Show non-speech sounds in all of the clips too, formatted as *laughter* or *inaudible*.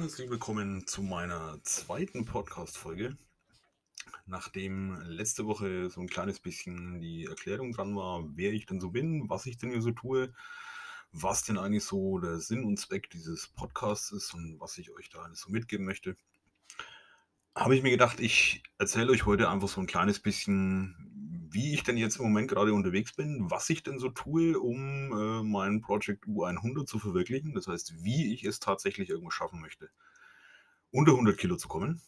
Und herzlich willkommen zu meiner zweiten Podcast-Folge. Nachdem letzte Woche so ein kleines bisschen die Erklärung dran war, wer ich denn so bin, was ich denn hier so tue, was denn eigentlich so der Sinn und Zweck dieses Podcasts ist und was ich euch da alles so mitgeben möchte, habe ich mir gedacht, ich erzähle euch heute einfach so ein kleines bisschen, wie ich denn jetzt im Moment gerade unterwegs bin, was ich denn so tue, um äh, mein Project U100 zu verwirklichen. Das heißt, wie ich es tatsächlich irgendwo schaffen möchte, unter 100 Kilo zu kommen,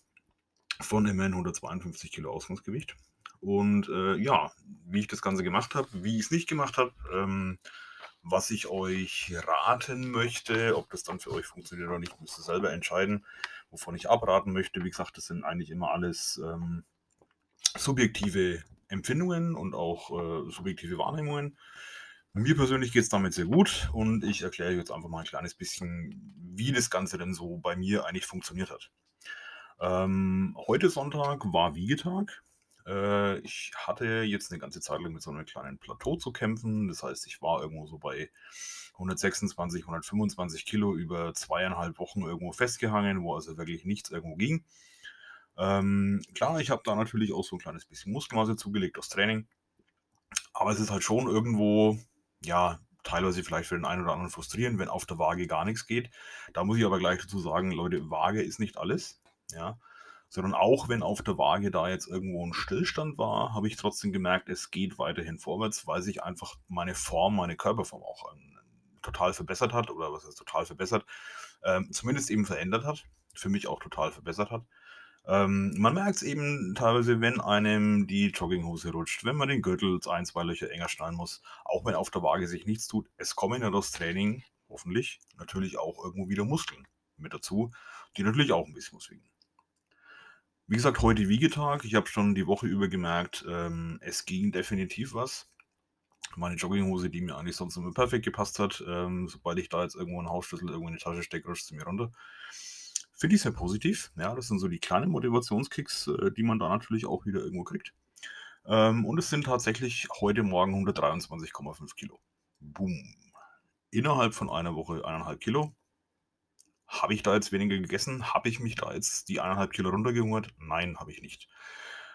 von immerhin 152 Kilo Ausgangsgewicht. Und äh, ja, wie ich das Ganze gemacht habe, wie ich es nicht gemacht habe, ähm, was ich euch raten möchte, ob das dann für euch funktioniert oder nicht, müsst ihr selber entscheiden. Wovon ich abraten möchte, wie gesagt, das sind eigentlich immer alles ähm, subjektive Empfindungen und auch äh, subjektive Wahrnehmungen. Mir persönlich geht es damit sehr gut und ich erkläre jetzt einfach mal ein kleines bisschen, wie das Ganze denn so bei mir eigentlich funktioniert hat. Ähm, heute Sonntag war Wiegetag. Äh, ich hatte jetzt eine ganze Zeit lang mit so einem kleinen Plateau zu kämpfen. Das heißt, ich war irgendwo so bei 126, 125 Kilo über zweieinhalb Wochen irgendwo festgehangen, wo also wirklich nichts irgendwo ging. Ähm, klar, ich habe da natürlich auch so ein kleines bisschen Muskelmasse zugelegt aus Training. Aber es ist halt schon irgendwo, ja, teilweise vielleicht für den einen oder anderen frustrierend, wenn auf der Waage gar nichts geht. Da muss ich aber gleich dazu sagen, Leute, Waage ist nicht alles. Ja. Sondern auch wenn auf der Waage da jetzt irgendwo ein Stillstand war, habe ich trotzdem gemerkt, es geht weiterhin vorwärts, weil sich einfach meine Form, meine Körperform auch ähm, total verbessert hat, oder was heißt total verbessert, ähm, zumindest eben verändert hat, für mich auch total verbessert hat. Ähm, man merkt es eben teilweise, wenn einem die Jogginghose rutscht, wenn man den Gürtel ein, zwei Löcher enger schneiden muss, auch wenn auf der Waage sich nichts tut. Es kommen ja das Training, hoffentlich, natürlich auch irgendwo wieder Muskeln mit dazu, die natürlich auch ein bisschen was wiegen. Wie gesagt, heute Wiegetag. Ich habe schon die Woche über gemerkt, ähm, es ging definitiv was. Meine Jogginghose, die mir eigentlich sonst immer perfekt gepasst hat, ähm, sobald ich da jetzt irgendwo einen Hausschlüssel irgendwo in die Tasche stecke, rutscht sie mir runter. Finde ich sehr positiv. Ja, das sind so die kleinen Motivationskicks, äh, die man da natürlich auch wieder irgendwo kriegt. Ähm, und es sind tatsächlich heute Morgen 123,5 Kilo. Boom. Innerhalb von einer Woche eineinhalb Kilo. Habe ich da jetzt weniger gegessen? Habe ich mich da jetzt die eineinhalb Kilo runtergehungert? Nein, habe ich nicht.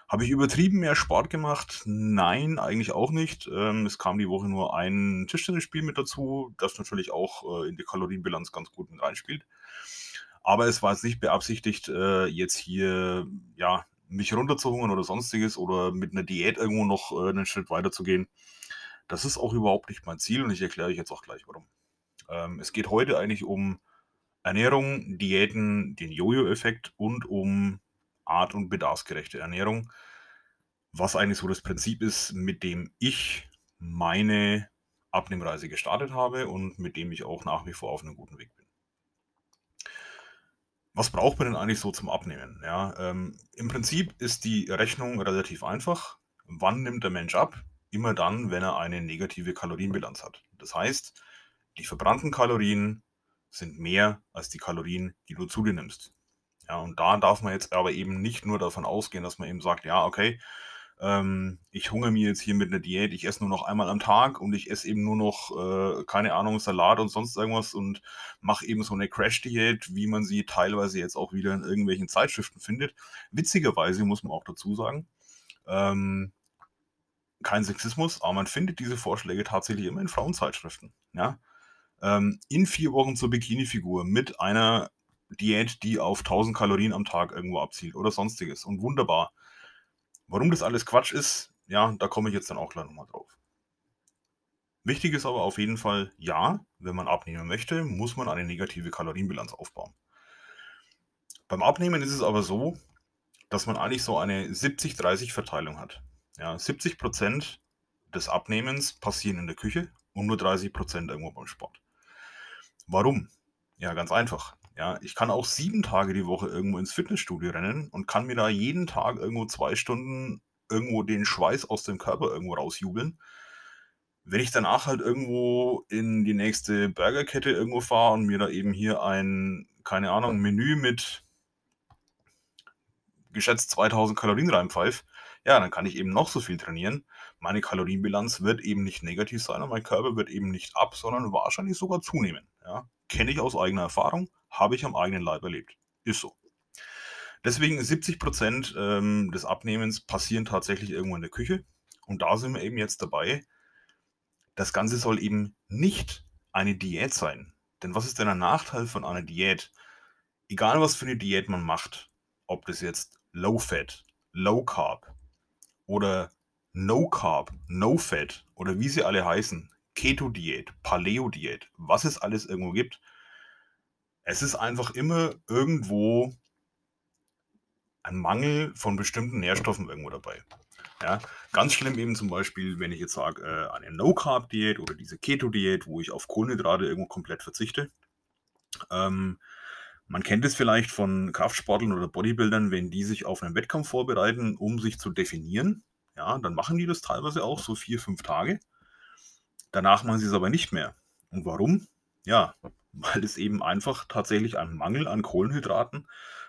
Habe ich übertrieben mehr Sport gemacht? Nein, eigentlich auch nicht. Ähm, es kam die Woche nur ein Tischtennisspiel mit dazu, das natürlich auch äh, in die Kalorienbilanz ganz gut mit reinspielt. Aber es war jetzt nicht beabsichtigt, äh, jetzt hier, ja, mich runterzuhungern oder sonstiges oder mit einer Diät irgendwo noch äh, einen Schritt weiter zu gehen. Das ist auch überhaupt nicht mein Ziel und ich erkläre euch jetzt auch gleich warum. Ähm, es geht heute eigentlich um Ernährung, Diäten, den Jojo-Effekt und um art- und bedarfsgerechte Ernährung. Was eigentlich so das Prinzip ist, mit dem ich meine Abnehmreise gestartet habe und mit dem ich auch nach wie vor auf einem guten Weg bin. Was braucht man denn eigentlich so zum Abnehmen? Ja, ähm, Im Prinzip ist die Rechnung relativ einfach. Wann nimmt der Mensch ab? Immer dann, wenn er eine negative Kalorienbilanz hat. Das heißt, die verbrannten Kalorien sind mehr als die Kalorien, die du zu dir nimmst. Ja, und da darf man jetzt aber eben nicht nur davon ausgehen, dass man eben sagt, ja, okay, ähm, ich hungere mir jetzt hier mit einer Diät, ich esse nur noch einmal am Tag und ich esse eben nur noch, äh, keine Ahnung, Salat und sonst irgendwas und mache eben so eine Crash-Diät, wie man sie teilweise jetzt auch wieder in irgendwelchen Zeitschriften findet. Witzigerweise muss man auch dazu sagen, ähm, kein Sexismus, aber man findet diese Vorschläge tatsächlich immer in Frauenzeitschriften. Ja? Ähm, in vier Wochen zur Bikini-Figur mit einer Diät, die auf 1000 Kalorien am Tag irgendwo abzielt oder sonstiges. Und wunderbar. Warum das alles Quatsch ist, ja, da komme ich jetzt dann auch gleich nochmal drauf. Wichtig ist aber auf jeden Fall, ja, wenn man abnehmen möchte, muss man eine negative Kalorienbilanz aufbauen. Beim Abnehmen ist es aber so, dass man eigentlich so eine 70-30-Verteilung hat. Ja, 70% des Abnehmens passieren in der Küche und nur 30% irgendwo beim Sport. Warum? Ja, ganz einfach. Ja, ich kann auch sieben Tage die Woche irgendwo ins Fitnessstudio rennen und kann mir da jeden Tag irgendwo zwei Stunden irgendwo den Schweiß aus dem Körper irgendwo rausjubeln. Wenn ich danach halt irgendwo in die nächste Burgerkette irgendwo fahre und mir da eben hier ein, keine Ahnung, Menü mit geschätzt 2000 Kalorien reinpfeife, ja, dann kann ich eben noch so viel trainieren. Meine Kalorienbilanz wird eben nicht negativ sein und mein Körper wird eben nicht ab, sondern wahrscheinlich sogar zunehmen. Ja? Kenne ich aus eigener Erfahrung, habe ich am eigenen Leib erlebt. Ist so. Deswegen 70 Prozent ähm, des Abnehmens passieren tatsächlich irgendwo in der Küche. Und da sind wir eben jetzt dabei. Das Ganze soll eben nicht eine Diät sein. Denn was ist denn der Nachteil von einer Diät? Egal was für eine Diät man macht, ob das jetzt Low Fat, Low Carb oder No Carb, No Fat oder wie sie alle heißen, Keto-Diät, Paleo-Diät, was es alles irgendwo gibt, es ist einfach immer irgendwo ein Mangel von bestimmten Nährstoffen irgendwo dabei. Ja, ganz schlimm eben zum Beispiel, wenn ich jetzt sage, äh, eine No-Carb-Diät oder diese Keto-Diät, wo ich auf Kohlenhydrate irgendwo komplett verzichte. Ähm, man kennt es vielleicht von Kraftsportlern oder Bodybuildern, wenn die sich auf einen Wettkampf vorbereiten, um sich zu definieren. Ja, dann machen die das teilweise auch so vier, fünf Tage. Danach machen sie es aber nicht mehr. Und warum? Ja, weil es eben einfach tatsächlich ein Mangel an Kohlenhydraten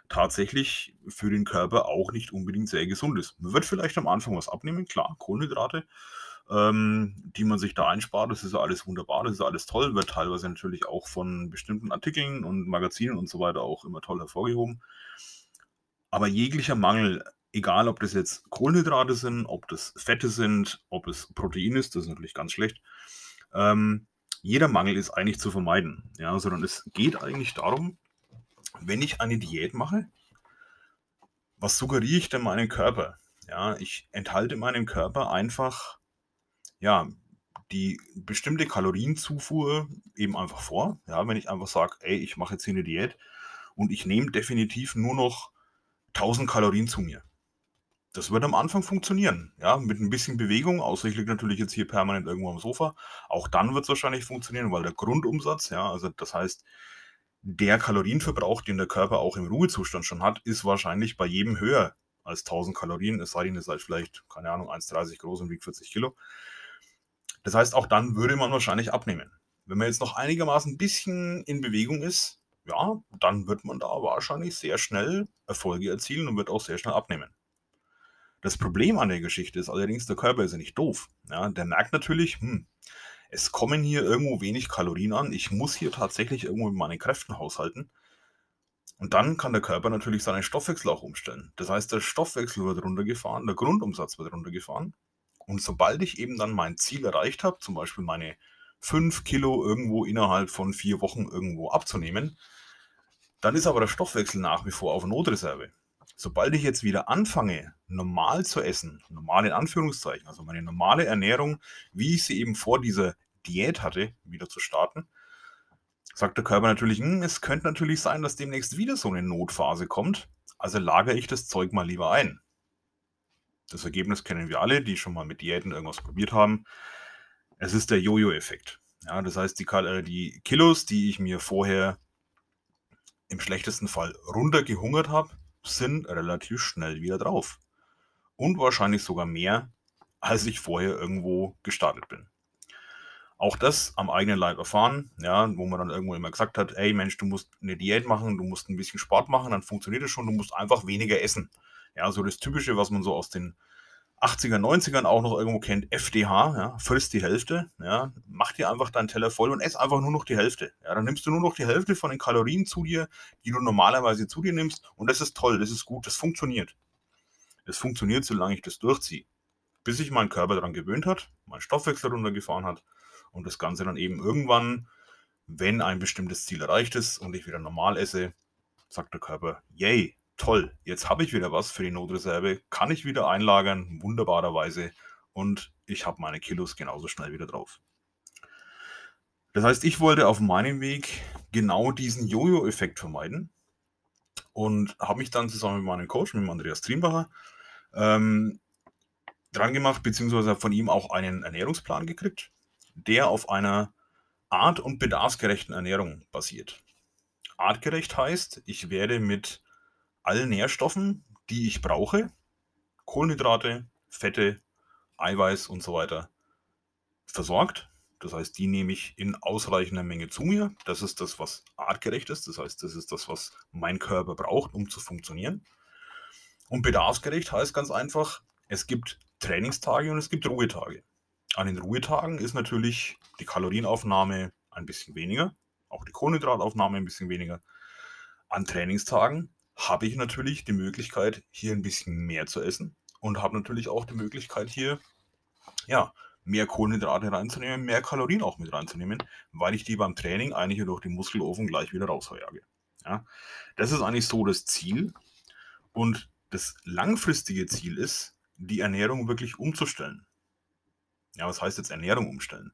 tatsächlich für den Körper auch nicht unbedingt sehr gesund ist. Man wird vielleicht am Anfang was abnehmen, klar, Kohlenhydrate, ähm, die man sich da einspart, das ist ja alles wunderbar, das ist alles toll, wird teilweise natürlich auch von bestimmten Artikeln und Magazinen und so weiter auch immer toll hervorgehoben. Aber jeglicher Mangel, egal ob das jetzt Kohlenhydrate sind, ob das Fette sind, ob es Protein ist, das ist natürlich ganz schlecht, ähm, jeder Mangel ist eigentlich zu vermeiden. Ja, sondern es geht eigentlich darum, wenn ich eine Diät mache, was suggeriere ich denn meinem Körper? Ja, ich enthalte meinem Körper einfach, ja, die bestimmte Kalorienzufuhr eben einfach vor. Ja, wenn ich einfach sage, ey, ich mache jetzt hier eine Diät und ich nehme definitiv nur noch 1000 Kalorien zu mir. Das wird am Anfang funktionieren, ja, mit ein bisschen Bewegung, außer ich liege natürlich jetzt hier permanent irgendwo am Sofa. Auch dann wird es wahrscheinlich funktionieren, weil der Grundumsatz, ja, also das heißt, der Kalorienverbrauch, den der Körper auch im Ruhezustand schon hat, ist wahrscheinlich bei jedem höher als 1000 Kalorien, es sei denn, ihr seid vielleicht, keine Ahnung, 1,30 groß und wiegt 40 Kilo. Das heißt, auch dann würde man wahrscheinlich abnehmen. Wenn man jetzt noch einigermaßen ein bisschen in Bewegung ist, ja, dann wird man da wahrscheinlich sehr schnell Erfolge erzielen und wird auch sehr schnell abnehmen. Das Problem an der Geschichte ist allerdings, der Körper ist ja nicht doof. Ja, der merkt natürlich, hm, es kommen hier irgendwo wenig Kalorien an. Ich muss hier tatsächlich irgendwo mit meinen Kräften haushalten. Und dann kann der Körper natürlich seinen Stoffwechsel auch umstellen. Das heißt, der Stoffwechsel wird runtergefahren, der Grundumsatz wird runtergefahren. Und sobald ich eben dann mein Ziel erreicht habe, zum Beispiel meine 5 Kilo irgendwo innerhalb von vier Wochen irgendwo abzunehmen, dann ist aber der Stoffwechsel nach wie vor auf Notreserve. Sobald ich jetzt wieder anfange, normal zu essen, normal in Anführungszeichen, also meine normale Ernährung, wie ich sie eben vor dieser Diät hatte, wieder zu starten, sagt der Körper natürlich, hm, es könnte natürlich sein, dass demnächst wieder so eine Notphase kommt, also lagere ich das Zeug mal lieber ein. Das Ergebnis kennen wir alle, die schon mal mit Diäten irgendwas probiert haben. Es ist der Jojo-Effekt. Ja, das heißt, die, äh, die Kilos, die ich mir vorher im schlechtesten Fall runtergehungert habe, sind relativ schnell wieder drauf. Und wahrscheinlich sogar mehr, als ich vorher irgendwo gestartet bin. Auch das am eigenen Leib erfahren, ja, wo man dann irgendwo immer gesagt hat, ey Mensch, du musst eine Diät machen, du musst ein bisschen Sport machen, dann funktioniert es schon, du musst einfach weniger essen. Ja, so das Typische, was man so aus den 80er, 90ern auch noch irgendwo kennt, FDH, ja, frisst die Hälfte, ja, mach dir einfach deinen Teller voll und ess einfach nur noch die Hälfte. Ja, dann nimmst du nur noch die Hälfte von den Kalorien zu dir, die du normalerweise zu dir nimmst und das ist toll, das ist gut, das funktioniert. Es funktioniert, solange ich das durchziehe. Bis sich mein Körper daran gewöhnt hat, mein Stoffwechsel runtergefahren hat und das Ganze dann eben irgendwann, wenn ein bestimmtes Ziel erreicht ist und ich wieder normal esse, sagt der Körper, yay, toll, jetzt habe ich wieder was für die Notreserve, kann ich wieder einlagern, wunderbarerweise, und ich habe meine Kilos genauso schnell wieder drauf. Das heißt, ich wollte auf meinem Weg genau diesen Jojo-Effekt vermeiden und habe mich dann zusammen mit meinem Coach, mit dem Andreas Triembacher, ähm, dran gemacht, beziehungsweise von ihm auch einen Ernährungsplan gekriegt, der auf einer art- und bedarfsgerechten Ernährung basiert. Artgerecht heißt, ich werde mit allen Nährstoffen, die ich brauche, Kohlenhydrate, Fette, Eiweiß und so weiter, versorgt. Das heißt, die nehme ich in ausreichender Menge zu mir. Das ist das, was artgerecht ist. Das heißt, das ist das, was mein Körper braucht, um zu funktionieren. Und bedarfsgerecht heißt ganz einfach, es gibt Trainingstage und es gibt Ruhetage. An den Ruhetagen ist natürlich die Kalorienaufnahme ein bisschen weniger. auch die Kohlenhydrataufnahme ein bisschen weniger. An Trainingstagen habe ich natürlich die Möglichkeit, hier ein bisschen mehr zu essen und habe natürlich auch die Möglichkeit, hier ja, mehr Kohlenhydrate reinzunehmen, mehr Kalorien auch mit reinzunehmen, weil ich die beim Training eigentlich durch den Muskelofen gleich wieder rausverjage. Ja, das ist eigentlich so das Ziel. Und das langfristige Ziel ist, die Ernährung wirklich umzustellen. Ja, was heißt jetzt Ernährung umstellen?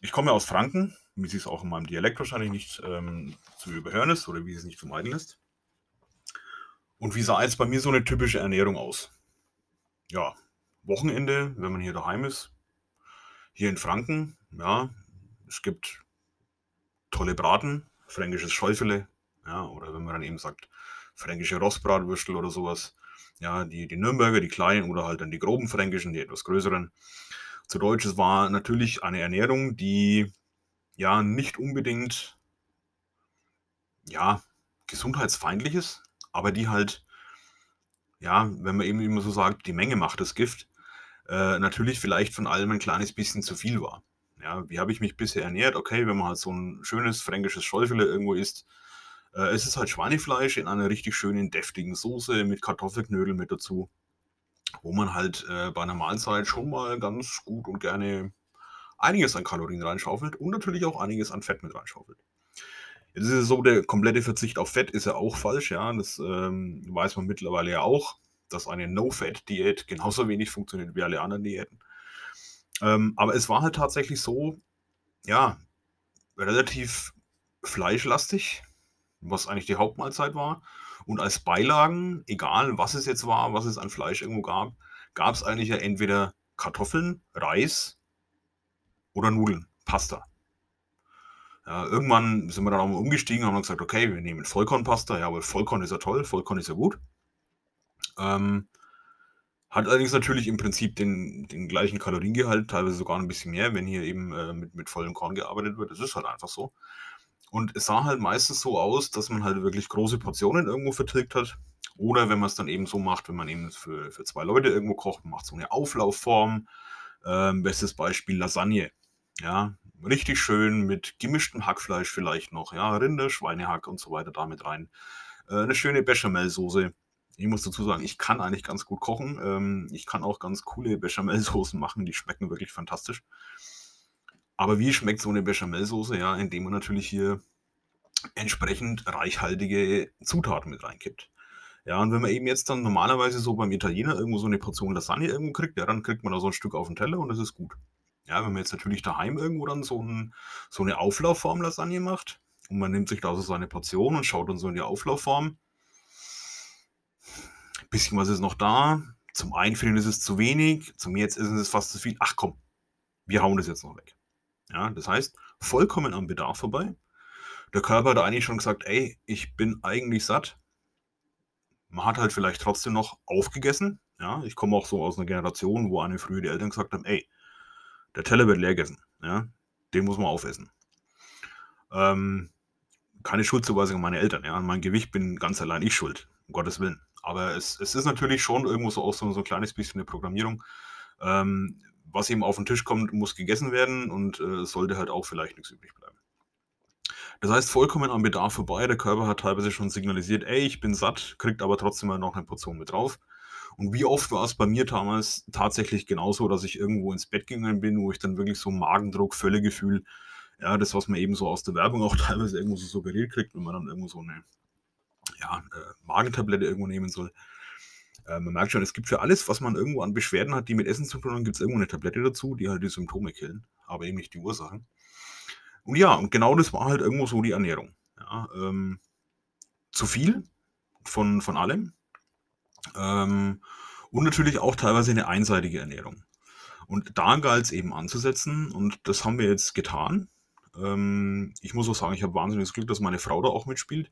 Ich komme aus Franken, wie es auch in meinem Dialekt wahrscheinlich nicht ähm, zu überhören ist oder wie es nicht vermeiden ist. Und wie sah jetzt bei mir so eine typische Ernährung aus? Ja, Wochenende, wenn man hier daheim ist, hier in Franken, ja, es gibt tolle Braten, fränkisches Schäufele, ja, oder wenn man dann eben sagt, fränkische Rostbratwürstel oder sowas, ja, die, die Nürnberger, die kleinen oder halt dann die groben fränkischen, die etwas größeren. Zu Deutsch, es war natürlich eine Ernährung, die ja nicht unbedingt, ja, gesundheitsfeindlich ist, aber die halt, ja, wenn man eben immer so sagt, die Menge macht das Gift, äh, natürlich vielleicht von allem ein kleines bisschen zu viel war. Ja, wie habe ich mich bisher ernährt? Okay, wenn man halt so ein schönes fränkisches Schäufele irgendwo isst, äh, es ist halt Schweinefleisch in einer richtig schönen, deftigen Soße mit Kartoffelknödel mit dazu, wo man halt äh, bei einer Mahlzeit schon mal ganz gut und gerne einiges an Kalorien reinschaufelt und natürlich auch einiges an Fett mit reinschaufelt. Jetzt ist es so, der komplette Verzicht auf Fett ist ja auch falsch, ja. Das ähm, weiß man mittlerweile ja auch, dass eine No-Fat-Diät genauso wenig funktioniert wie alle anderen Diäten. Ähm, aber es war halt tatsächlich so, ja, relativ fleischlastig, was eigentlich die Hauptmahlzeit war. Und als Beilagen, egal was es jetzt war, was es an Fleisch irgendwo gab, gab es eigentlich ja entweder Kartoffeln, Reis oder Nudeln, Pasta. Ja, irgendwann sind wir dann auch mal umgestiegen, haben gesagt, okay, wir nehmen Vollkornpasta. Ja, aber Vollkorn ist ja toll, Vollkorn ist ja gut. Ähm, hat allerdings natürlich im Prinzip den, den gleichen Kaloriengehalt, teilweise sogar ein bisschen mehr, wenn hier eben äh, mit, mit vollem Korn gearbeitet wird. Das ist halt einfach so. Und es sah halt meistens so aus, dass man halt wirklich große Portionen irgendwo vertilgt hat. Oder wenn man es dann eben so macht, wenn man eben für, für zwei Leute irgendwo kocht, macht so eine Auflaufform. Ähm, bestes Beispiel Lasagne. Ja, richtig schön mit gemischtem Hackfleisch vielleicht noch, ja, Rinder, Schweinehack und so weiter damit rein. Äh, eine schöne Bechamelsoße. Ich muss dazu sagen, ich kann eigentlich ganz gut kochen. Ähm, ich kann auch ganz coole Bechamelsoßen machen, die schmecken wirklich fantastisch. Aber wie schmeckt so eine Bechamelsoße? Ja, indem man natürlich hier entsprechend reichhaltige Zutaten mit reinkippt. Ja, und wenn man eben jetzt dann normalerweise so beim Italiener irgendwo so eine Portion Lasagne irgendwo kriegt, ja, dann kriegt man da so ein Stück auf den Teller und das ist gut. Ja, wenn man jetzt natürlich daheim irgendwo dann so, ein, so eine Auflaufform Lasagne macht und man nimmt sich da so seine Portion und schaut dann so in die Auflaufform. Ein bisschen was ist noch da. Zum Einfrieren ist es zu wenig, zum Jetzt ist es fast zu viel. Ach komm, wir hauen das jetzt noch weg. Ja, das heißt, vollkommen am Bedarf vorbei. Der Körper hat eigentlich schon gesagt, ey, ich bin eigentlich satt. Man hat halt vielleicht trotzdem noch aufgegessen. Ja, ich komme auch so aus einer Generation, wo eine früher die Eltern gesagt haben, ey, der Teller wird leer gegessen. Ja, den muss man aufessen. Ähm, keine Schuldzuweisung an meine Eltern. Ja, an mein Gewicht bin ganz allein ich schuld, um Gottes Willen. Aber es, es ist natürlich schon irgendwo so auch so, so ein kleines bisschen eine Programmierung. Ähm, was eben auf den Tisch kommt, muss gegessen werden und äh, sollte halt auch vielleicht nichts übrig bleiben. Das heißt, vollkommen am Bedarf vorbei. Der Körper hat teilweise schon signalisiert, ey, ich bin satt, kriegt aber trotzdem mal noch eine Portion mit drauf. Und wie oft war es bei mir damals tatsächlich genauso, dass ich irgendwo ins Bett gegangen bin, wo ich dann wirklich so Magendruck, Völlegefühl, ja, das, was man eben so aus der Werbung auch *laughs* teilweise irgendwo so suggeriert kriegt, wenn man dann irgendwo so eine ja, äh, Magentablette irgendwo nehmen soll. Äh, man merkt schon, es gibt für alles, was man irgendwo an Beschwerden hat, die mit Essen zu tun haben, gibt es irgendwo eine Tablette dazu, die halt die Symptome killen, aber eben nicht die Ursachen. Und ja, und genau das war halt irgendwo so die Ernährung. Ja, ähm, zu viel von, von allem. Ähm, und natürlich auch teilweise eine einseitige Ernährung. Und da galt es eben anzusetzen und das haben wir jetzt getan. Ähm, ich muss auch sagen, ich habe wahnsinniges Glück, dass meine Frau da auch mitspielt,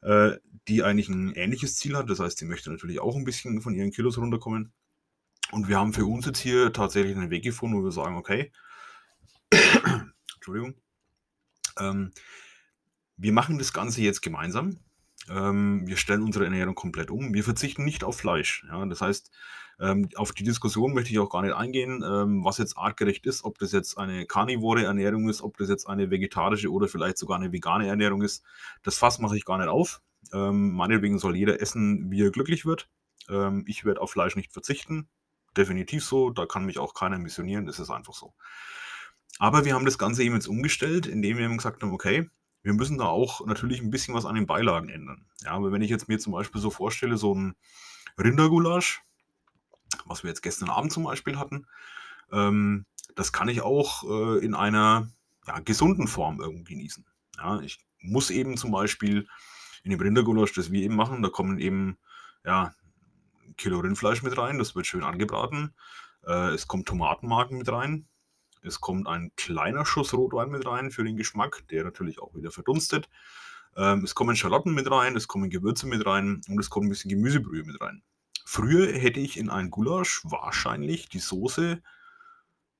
äh, die eigentlich ein ähnliches Ziel hat. Das heißt, sie möchte natürlich auch ein bisschen von ihren Kilos runterkommen. Und wir haben für uns jetzt hier tatsächlich einen Weg gefunden, wo wir sagen, okay, *coughs* Entschuldigung, ähm, wir machen das Ganze jetzt gemeinsam. Ähm, wir stellen unsere Ernährung komplett um. Wir verzichten nicht auf Fleisch. Ja? Das heißt, ähm, auf die Diskussion möchte ich auch gar nicht eingehen, ähm, was jetzt artgerecht ist, ob das jetzt eine karnivore Ernährung ist, ob das jetzt eine vegetarische oder vielleicht sogar eine vegane Ernährung ist. Das Fass mache ich gar nicht auf. Ähm, meinetwegen soll jeder essen, wie er glücklich wird. Ähm, ich werde auf Fleisch nicht verzichten. Definitiv so. Da kann mich auch keiner missionieren. Das ist einfach so. Aber wir haben das Ganze eben jetzt umgestellt, indem wir eben gesagt haben, okay, wir müssen da auch natürlich ein bisschen was an den Beilagen ändern. Ja, aber wenn ich jetzt mir zum Beispiel so vorstelle, so ein Rindergulasch, was wir jetzt gestern Abend zum Beispiel hatten, ähm, das kann ich auch äh, in einer ja, gesunden Form irgendwie genießen. Ja, ich muss eben zum Beispiel in dem Rindergulasch, das wir eben machen, da kommen eben ja, Kilo Rindfleisch mit rein, das wird schön angebraten. Äh, es kommt Tomatenmarken mit rein. Es kommt ein kleiner Schuss Rotwein mit rein für den Geschmack, der natürlich auch wieder verdunstet. Ähm, es kommen Schalotten mit rein, es kommen Gewürze mit rein und es kommt ein bisschen Gemüsebrühe mit rein. Früher hätte ich in ein Gulasch wahrscheinlich die Soße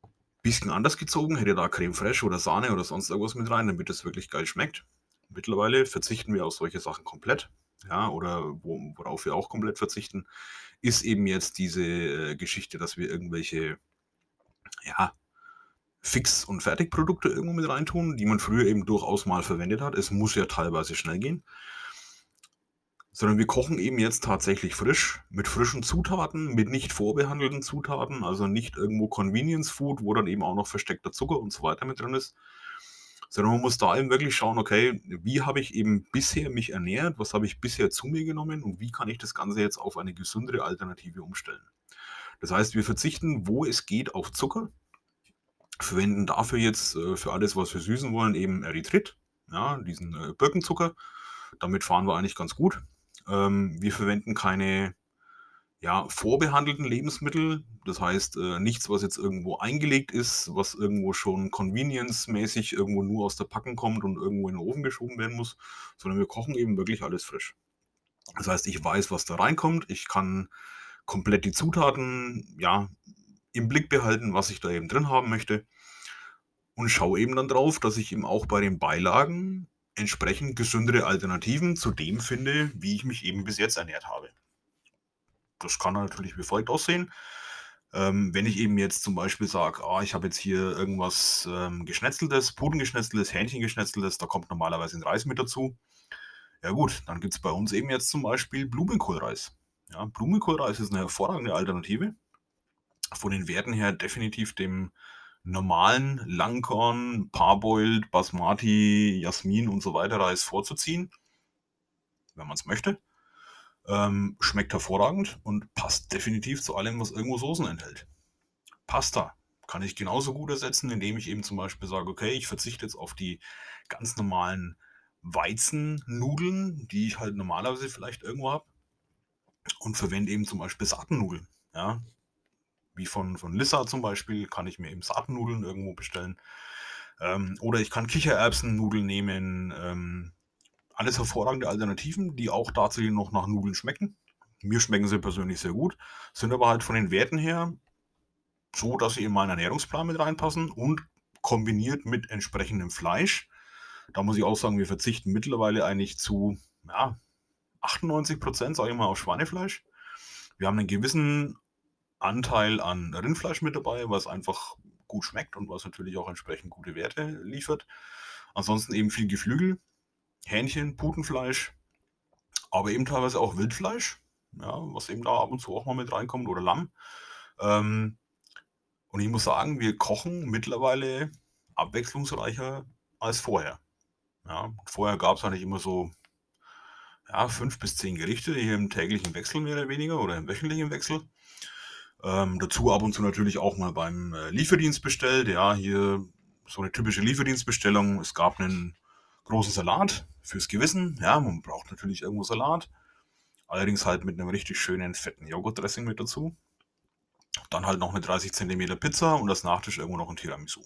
ein bisschen anders gezogen, hätte da Creme Fraiche oder Sahne oder sonst irgendwas mit rein, damit es wirklich geil schmeckt. Mittlerweile verzichten wir auf solche Sachen komplett. Ja, oder wo, worauf wir auch komplett verzichten, ist eben jetzt diese äh, Geschichte, dass wir irgendwelche ja, Fix- und Fertigprodukte irgendwo mit reintun, die man früher eben durchaus mal verwendet hat. Es muss ja teilweise schnell gehen. Sondern wir kochen eben jetzt tatsächlich frisch, mit frischen Zutaten, mit nicht vorbehandelten Zutaten, also nicht irgendwo Convenience Food, wo dann eben auch noch versteckter Zucker und so weiter mit drin ist. Sondern man muss da eben wirklich schauen, okay, wie habe ich eben bisher mich ernährt, was habe ich bisher zu mir genommen und wie kann ich das Ganze jetzt auf eine gesündere Alternative umstellen. Das heißt, wir verzichten, wo es geht, auf Zucker, verwenden dafür jetzt äh, für alles, was wir süßen wollen, eben Erythrit, ja, diesen äh, Birkenzucker. Damit fahren wir eigentlich ganz gut. Ähm, wir verwenden keine ja, vorbehandelten Lebensmittel, das heißt äh, nichts, was jetzt irgendwo eingelegt ist, was irgendwo schon convenience-mäßig irgendwo nur aus der Packung kommt und irgendwo in den Ofen geschoben werden muss, sondern wir kochen eben wirklich alles frisch. Das heißt, ich weiß, was da reinkommt, ich kann komplett die Zutaten ja im Blick behalten, was ich da eben drin haben möchte. Und schaue eben dann drauf, dass ich eben auch bei den Beilagen entsprechend gesündere Alternativen zu dem finde, wie ich mich eben bis jetzt ernährt habe. Das kann natürlich wie folgt aussehen. Ähm, wenn ich eben jetzt zum Beispiel sage, ah, ich habe jetzt hier irgendwas ähm, geschnetzeltes, Pudengeschnetzeltes, Hähnchengeschnetzeltes, da kommt normalerweise ein Reis mit dazu. Ja gut, dann gibt es bei uns eben jetzt zum Beispiel Blumenkohlreis. Ja, Blumenkohlreis ist eine hervorragende Alternative von den Werten her definitiv dem normalen Langkorn, Parboiled, Basmati, Jasmin und so weiter Reis vorzuziehen, wenn man es möchte. Ähm, schmeckt hervorragend und passt definitiv zu allem, was irgendwo Soßen enthält. Pasta kann ich genauso gut ersetzen, indem ich eben zum Beispiel sage, okay, ich verzichte jetzt auf die ganz normalen Weizennudeln, die ich halt normalerweise vielleicht irgendwo habe und verwende eben zum Beispiel Saatennudeln. Ja, wie von, von Lissa zum Beispiel, kann ich mir eben Saatennudeln irgendwo bestellen. Ähm, oder ich kann Kichererbsennudeln nehmen. Ähm, alles hervorragende Alternativen, die auch tatsächlich noch nach Nudeln schmecken. Mir schmecken sie persönlich sehr gut, sind aber halt von den Werten her so, dass sie in meinen Ernährungsplan mit reinpassen und kombiniert mit entsprechendem Fleisch. Da muss ich auch sagen, wir verzichten mittlerweile eigentlich zu ja, 98 Prozent, sage ich mal, auf Schweinefleisch. Wir haben einen gewissen Anteil an Rindfleisch mit dabei, was einfach gut schmeckt und was natürlich auch entsprechend gute Werte liefert. Ansonsten eben viel Geflügel, Hähnchen, Putenfleisch, aber eben teilweise auch Wildfleisch, ja, was eben da ab und zu auch mal mit reinkommt oder Lamm. Ähm, und ich muss sagen, wir kochen mittlerweile abwechslungsreicher als vorher. Ja, vorher gab es eigentlich immer so ja, fünf bis zehn Gerichte hier im täglichen Wechsel mehr oder weniger oder im wöchentlichen Wechsel. Ähm, dazu ab und zu natürlich auch mal beim äh, Lieferdienst bestellt. Ja, hier so eine typische Lieferdienstbestellung. Es gab einen großen Salat fürs Gewissen. Ja, man braucht natürlich irgendwo Salat. Allerdings halt mit einem richtig schönen fetten Joghurtdressing mit dazu. Dann halt noch eine 30 cm Pizza und das Nachtisch irgendwo noch ein Tiramisu.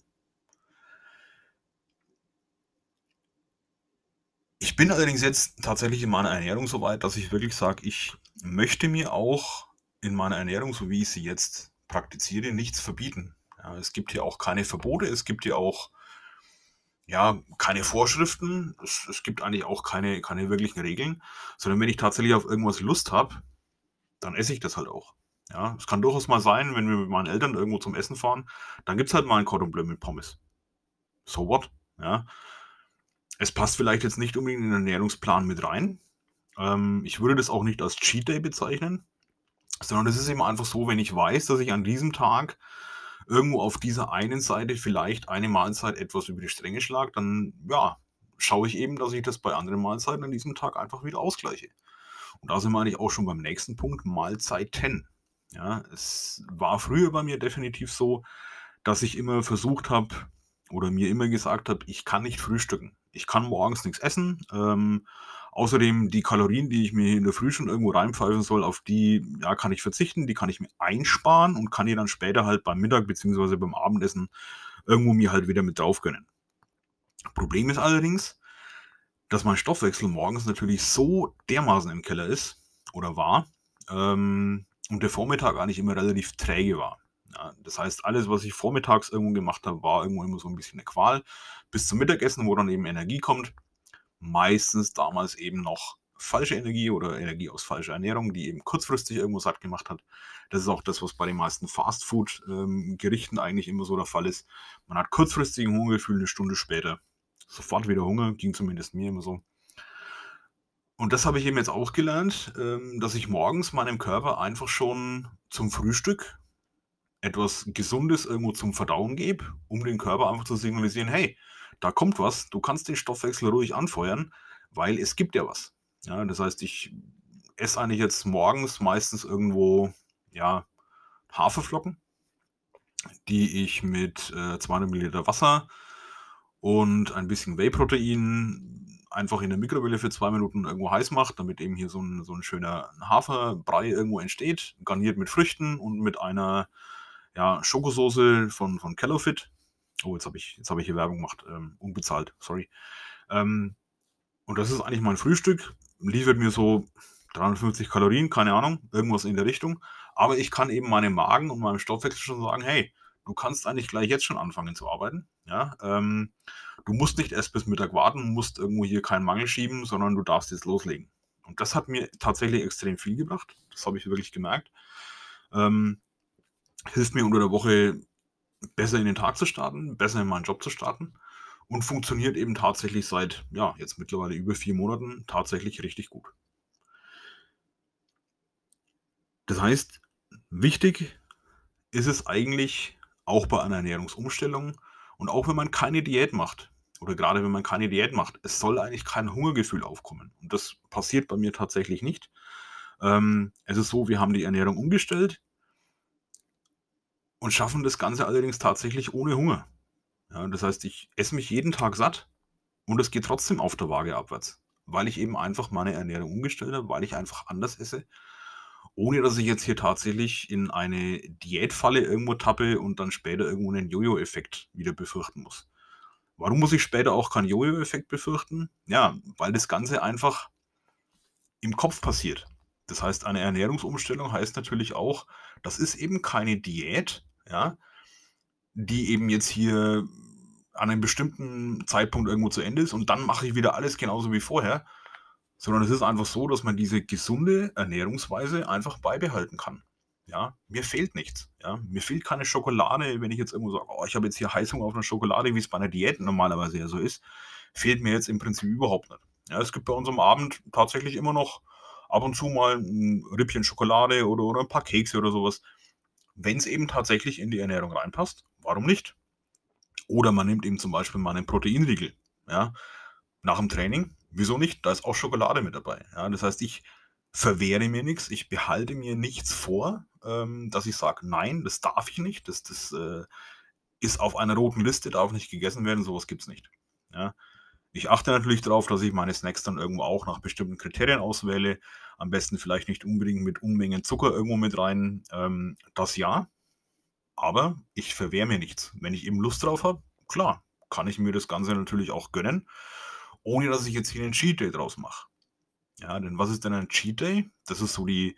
Ich bin allerdings jetzt tatsächlich in meiner Ernährung so weit, dass ich wirklich sage, ich möchte mir auch in meiner Ernährung, so wie ich sie jetzt praktiziere, nichts verbieten. Ja, es gibt hier auch keine Verbote, es gibt hier auch ja, keine Vorschriften. Es, es gibt eigentlich auch keine, keine wirklichen Regeln, sondern wenn ich tatsächlich auf irgendwas Lust habe, dann esse ich das halt auch. Ja, es kann durchaus mal sein, wenn wir mit meinen Eltern irgendwo zum Essen fahren, dann gibt es halt mal ein Cordon Bleu mit Pommes. So what? Ja. Es passt vielleicht jetzt nicht unbedingt in den Ernährungsplan mit rein. Ähm, ich würde das auch nicht als Cheat Day bezeichnen, sondern es ist eben einfach so, wenn ich weiß, dass ich an diesem Tag irgendwo auf dieser einen Seite vielleicht eine Mahlzeit etwas über die Stränge schlage, dann ja, schaue ich eben, dass ich das bei anderen Mahlzeiten an diesem Tag einfach wieder ausgleiche. Und da sind wir eigentlich auch schon beim nächsten Punkt, Mahlzeiten. Ja, es war früher bei mir definitiv so, dass ich immer versucht habe oder mir immer gesagt habe, ich kann nicht frühstücken. Ich kann morgens nichts essen. Ähm, außerdem die Kalorien, die ich mir in der Früh schon irgendwo reinpfeifen soll, auf die ja, kann ich verzichten, die kann ich mir einsparen und kann die dann später halt beim Mittag bzw. beim Abendessen irgendwo mir halt wieder mit drauf gönnen. Problem ist allerdings, dass mein Stoffwechsel morgens natürlich so dermaßen im Keller ist oder war ähm, und der Vormittag eigentlich immer relativ träge war. Ja, das heißt, alles, was ich vormittags irgendwo gemacht habe, war irgendwo immer so ein bisschen eine Qual. Bis zum Mittagessen, wo dann eben Energie kommt. Meistens damals eben noch falsche Energie oder Energie aus falscher Ernährung, die eben kurzfristig irgendwo satt gemacht hat. Das ist auch das, was bei den meisten Fastfood-Gerichten ähm, eigentlich immer so der Fall ist. Man hat kurzfristigen Hungergefühl eine Stunde später. Sofort wieder Hunger, ging zumindest mir immer so. Und das habe ich eben jetzt auch gelernt, ähm, dass ich morgens meinem Körper einfach schon zum Frühstück etwas Gesundes irgendwo zum Verdauen gebe, um den Körper einfach zu signalisieren, hey, da kommt was, du kannst den Stoffwechsel ruhig anfeuern, weil es gibt ja was. Ja, das heißt, ich esse eigentlich jetzt morgens meistens irgendwo, ja, Haferflocken, die ich mit äh, 200 Milliliter Wasser und ein bisschen Whey-Protein einfach in der Mikrowelle für zwei Minuten irgendwo heiß macht, damit eben hier so ein, so ein schöner Haferbrei irgendwo entsteht, garniert mit Früchten und mit einer ja, Schokosoße von, von Callofit. Oh, jetzt habe ich, hab ich hier Werbung gemacht. Ähm, unbezahlt, sorry. Ähm, und das ist eigentlich mein Frühstück. Liefert mir so 350 Kalorien, keine Ahnung, irgendwas in der Richtung. Aber ich kann eben meinem Magen und meinem Stoffwechsel schon sagen, hey, du kannst eigentlich gleich jetzt schon anfangen zu arbeiten. Ja, ähm, du musst nicht erst bis Mittag warten, musst irgendwo hier keinen Mangel schieben, sondern du darfst jetzt loslegen. Und das hat mir tatsächlich extrem viel gebracht. Das habe ich wirklich gemerkt. Ähm, hilft mir unter der Woche besser in den Tag zu starten, besser in meinen Job zu starten und funktioniert eben tatsächlich seit, ja, jetzt mittlerweile über vier Monaten tatsächlich richtig gut. Das heißt, wichtig ist es eigentlich auch bei einer Ernährungsumstellung und auch wenn man keine Diät macht oder gerade wenn man keine Diät macht, es soll eigentlich kein Hungergefühl aufkommen. Und das passiert bei mir tatsächlich nicht. Ähm, es ist so, wir haben die Ernährung umgestellt und schaffen das Ganze allerdings tatsächlich ohne Hunger. Ja, das heißt, ich esse mich jeden Tag satt und es geht trotzdem auf der Waage abwärts, weil ich eben einfach meine Ernährung umgestellt habe, weil ich einfach anders esse, ohne dass ich jetzt hier tatsächlich in eine Diätfalle irgendwo tappe und dann später irgendwo einen Jojo-Effekt wieder befürchten muss. Warum muss ich später auch keinen Jojo-Effekt befürchten? Ja, weil das Ganze einfach im Kopf passiert. Das heißt, eine Ernährungsumstellung heißt natürlich auch, das ist eben keine Diät, ja, die eben jetzt hier an einem bestimmten Zeitpunkt irgendwo zu Ende ist und dann mache ich wieder alles genauso wie vorher, sondern es ist einfach so, dass man diese gesunde Ernährungsweise einfach beibehalten kann. Ja, mir fehlt nichts. Ja, mir fehlt keine Schokolade, wenn ich jetzt irgendwo sage, oh, ich habe jetzt hier Heißung auf einer Schokolade, wie es bei einer Diät normalerweise ja so ist, fehlt mir jetzt im Prinzip überhaupt nicht. Ja, es gibt bei uns am Abend tatsächlich immer noch ab und zu mal ein Rippchen Schokolade oder, oder ein paar Kekse oder sowas. Wenn es eben tatsächlich in die Ernährung reinpasst, warum nicht? Oder man nimmt eben zum Beispiel mal einen Proteinriegel. Ja, nach dem Training, wieso nicht? Da ist auch Schokolade mit dabei. Ja, das heißt, ich verwehre mir nichts, ich behalte mir nichts vor, ähm, dass ich sage, nein, das darf ich nicht, das, das äh, ist auf einer roten Liste, darf nicht gegessen werden, sowas gibt es nicht. Ja, ich achte natürlich darauf, dass ich meine Snacks dann irgendwo auch nach bestimmten Kriterien auswähle. Am besten vielleicht nicht unbedingt mit Unmengen Zucker irgendwo mit rein. Ähm, das ja. Aber ich verwehre mir nichts. Wenn ich eben Lust drauf habe, klar, kann ich mir das Ganze natürlich auch gönnen, ohne dass ich jetzt hier einen Cheat Day draus mache. Ja, denn was ist denn ein Cheat Day? Das ist so die,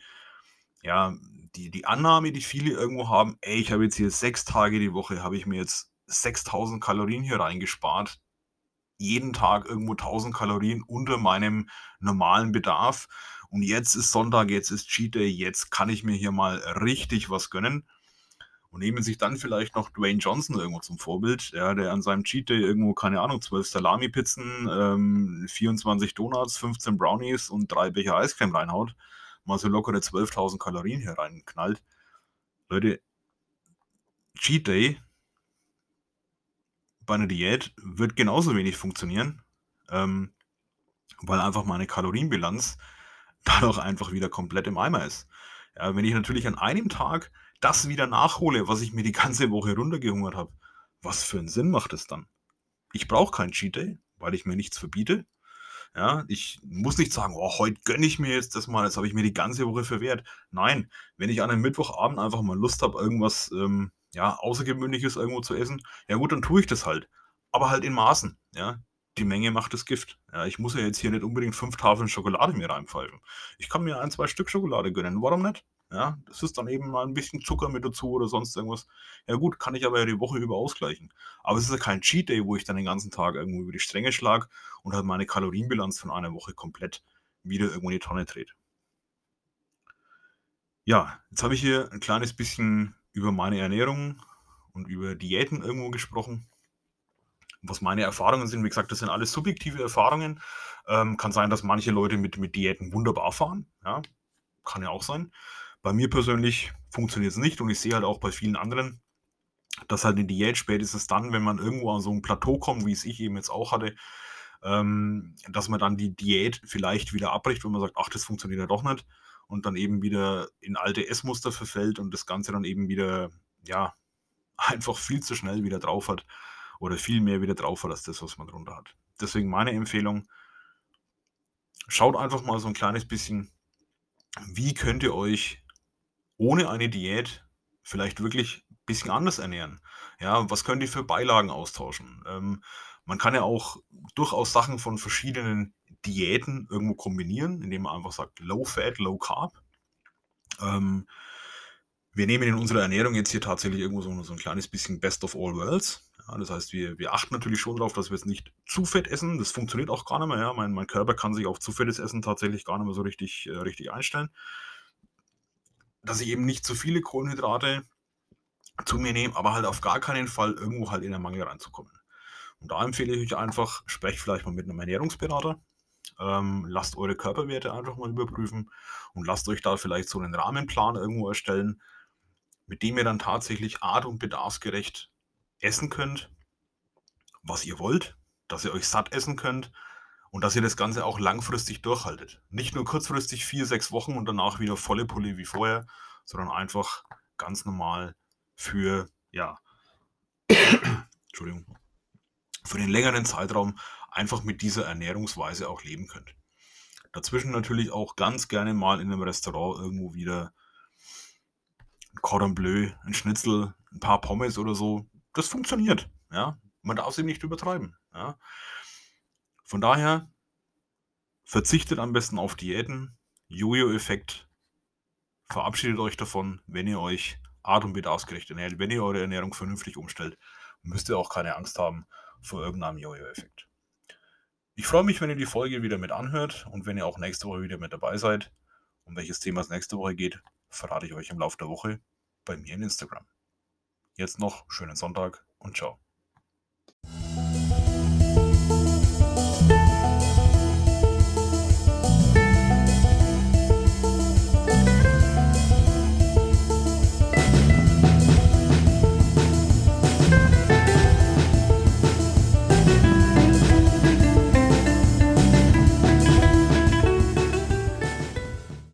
ja, die, die Annahme, die viele irgendwo haben, ey, ich habe jetzt hier sechs Tage die Woche, habe ich mir jetzt 6000 Kalorien hier reingespart jeden Tag irgendwo 1000 Kalorien unter meinem normalen Bedarf. Und jetzt ist Sonntag, jetzt ist Cheat Day, jetzt kann ich mir hier mal richtig was gönnen. Und nehmen sich dann vielleicht noch Dwayne Johnson irgendwo zum Vorbild, ja, der an seinem Cheat Day irgendwo, keine Ahnung, 12 Salami-Pizzen, ähm, 24 Donuts, 15 Brownies und drei Becher Eiscreme reinhaut, mal so lockere 12.000 Kalorien hier reinknallt. Leute, Cheat Day bei einer Diät wird genauso wenig funktionieren, ähm, weil einfach meine Kalorienbilanz *laughs* dadurch einfach wieder komplett im Eimer ist. Ja, wenn ich natürlich an einem Tag das wieder nachhole, was ich mir die *laughs* ganze Woche runtergehungert habe, was für einen Sinn macht es dann? Ich brauche keinen Cheat Day, weil ich mir nichts verbiete. Ja, ich muss nicht sagen, oh, heute gönne ich mir jetzt das mal, das habe ich mir die ganze Woche verwehrt. Nein, wenn ich an einem Mittwochabend einfach mal Lust habe, irgendwas ähm, ja, Außergewöhnliches irgendwo zu essen, ja gut, dann tue ich das halt. Aber halt in Maßen, ja. Die Menge macht das Gift. Ja, ich muss ja jetzt hier nicht unbedingt fünf Tafeln Schokolade mir reinpfeifen. Ich kann mir ein, zwei Stück Schokolade gönnen. Warum nicht? Ja, das ist dann eben mal ein bisschen Zucker mit dazu oder sonst irgendwas. Ja gut, kann ich aber ja die Woche über ausgleichen. Aber es ist ja kein Cheat Day, wo ich dann den ganzen Tag irgendwo über die Stränge schlage und halt meine Kalorienbilanz von einer Woche komplett wieder irgendwo in die Tonne dreht. Ja, jetzt habe ich hier ein kleines bisschen über meine Ernährung und über Diäten irgendwo gesprochen. Was meine Erfahrungen sind, wie gesagt, das sind alles subjektive Erfahrungen. Ähm, kann sein, dass manche Leute mit, mit Diäten wunderbar fahren. Ja, kann ja auch sein. Bei mir persönlich funktioniert es nicht und ich sehe halt auch bei vielen anderen, dass halt eine Diät spätestens dann, wenn man irgendwo an so ein Plateau kommt, wie es ich eben jetzt auch hatte, ähm, dass man dann die Diät vielleicht wieder abbricht, wenn man sagt, ach, das funktioniert ja doch nicht und dann eben wieder in alte Essmuster verfällt und das Ganze dann eben wieder, ja, *laughs* einfach viel zu schnell wieder drauf hat oder viel mehr wieder drauf hat als das, was man drunter hat. Deswegen meine Empfehlung, schaut einfach mal so ein kleines bisschen, wie könnt ihr euch ohne eine Diät vielleicht wirklich ein bisschen anders ernähren. Ja, was könnt ihr für Beilagen austauschen? Ähm, man kann ja auch durchaus Sachen von verschiedenen Diäten irgendwo kombinieren, indem man einfach sagt Low Fat, Low Carb. Ähm, wir nehmen in unserer Ernährung jetzt hier tatsächlich irgendwo so, so ein kleines bisschen Best of All Worlds. Ja, das heißt, wir, wir achten natürlich schon darauf, dass wir jetzt nicht zu fett essen. Das funktioniert auch gar nicht mehr. Ja. Mein, mein Körper kann sich auf zu fettes Essen tatsächlich gar nicht mehr so richtig, äh, richtig einstellen. Dass ich eben nicht zu viele Kohlenhydrate zu mir nehme, aber halt auf gar keinen Fall irgendwo halt in den Mangel reinzukommen. Und da empfehle ich euch einfach, sprecht vielleicht mal mit einem Ernährungsberater. Ähm, lasst eure Körperwerte einfach mal überprüfen und lasst euch da vielleicht so einen Rahmenplan irgendwo erstellen, mit dem ihr dann tatsächlich art- und bedarfsgerecht essen könnt, was ihr wollt, dass ihr euch satt essen könnt und dass ihr das Ganze auch langfristig durchhaltet. Nicht nur kurzfristig vier, sechs Wochen und danach wieder volle Pulle wie vorher, sondern einfach ganz normal für, ja, *coughs* Entschuldigung, für den längeren Zeitraum einfach mit dieser Ernährungsweise auch leben könnt. Dazwischen natürlich auch ganz gerne mal in einem Restaurant irgendwo wieder ein Cordon Bleu, ein Schnitzel, ein paar Pommes oder so. Das funktioniert. Ja? Man darf es eben nicht übertreiben. Ja? Von daher verzichtet am besten auf Diäten. Jojo-Effekt. Verabschiedet euch davon, wenn ihr euch art- ernährt. Wenn ihr eure Ernährung vernünftig umstellt, müsst ihr auch keine Angst haben vor irgendeinem Jojo-Effekt. Ich freue mich, wenn ihr die Folge wieder mit anhört und wenn ihr auch nächste Woche wieder mit dabei seid. Um welches Thema es nächste Woche geht, verrate ich euch im Laufe der Woche bei mir in Instagram. Jetzt noch schönen Sonntag und ciao.